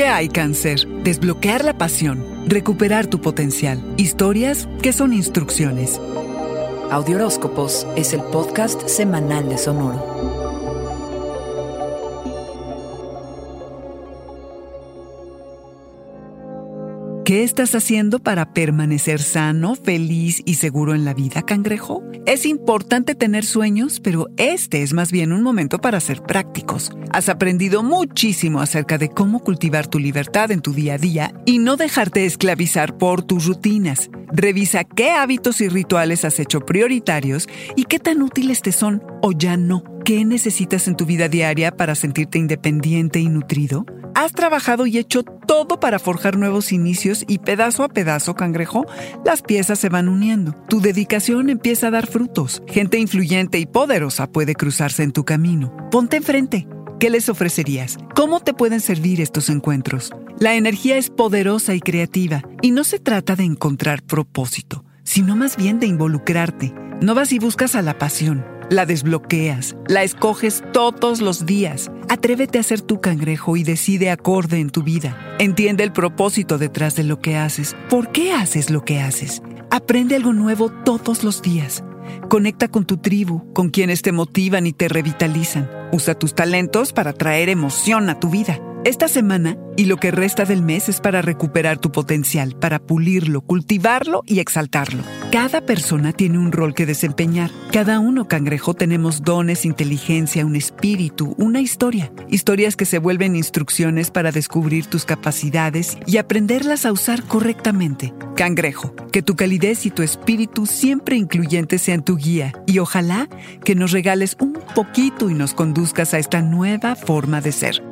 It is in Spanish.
hay cáncer? Desbloquear la pasión, recuperar tu potencial. Historias que son instrucciones. Audioróscopos es el podcast semanal de Sonoro. ¿Qué estás haciendo para permanecer sano, feliz y seguro en la vida, cangrejo? Es importante tener sueños, pero este es más bien un momento para ser prácticos. Has aprendido muchísimo acerca de cómo cultivar tu libertad en tu día a día y no dejarte esclavizar por tus rutinas. Revisa qué hábitos y rituales has hecho prioritarios y qué tan útiles te son o ya no. ¿Qué necesitas en tu vida diaria para sentirte independiente y nutrido? Has trabajado y hecho todo para forjar nuevos inicios y pedazo a pedazo, cangrejo, las piezas se van uniendo. Tu dedicación empieza a dar frutos. Gente influyente y poderosa puede cruzarse en tu camino. Ponte enfrente. ¿Qué les ofrecerías? ¿Cómo te pueden servir estos encuentros? La energía es poderosa y creativa y no se trata de encontrar propósito, sino más bien de involucrarte. No vas y buscas a la pasión la desbloqueas, la escoges todos los días. Atrévete a ser tu cangrejo y decide acorde en tu vida. Entiende el propósito detrás de lo que haces. ¿Por qué haces lo que haces? Aprende algo nuevo todos los días. Conecta con tu tribu, con quienes te motivan y te revitalizan. Usa tus talentos para traer emoción a tu vida. Esta semana y lo que resta del mes es para recuperar tu potencial, para pulirlo, cultivarlo y exaltarlo. Cada persona tiene un rol que desempeñar. Cada uno, cangrejo, tenemos dones, inteligencia, un espíritu, una historia. Historias que se vuelven instrucciones para descubrir tus capacidades y aprenderlas a usar correctamente. Cangrejo, que tu calidez y tu espíritu siempre incluyente sean tu guía y ojalá que nos regales un poquito y nos conduzcas a esta nueva forma de ser.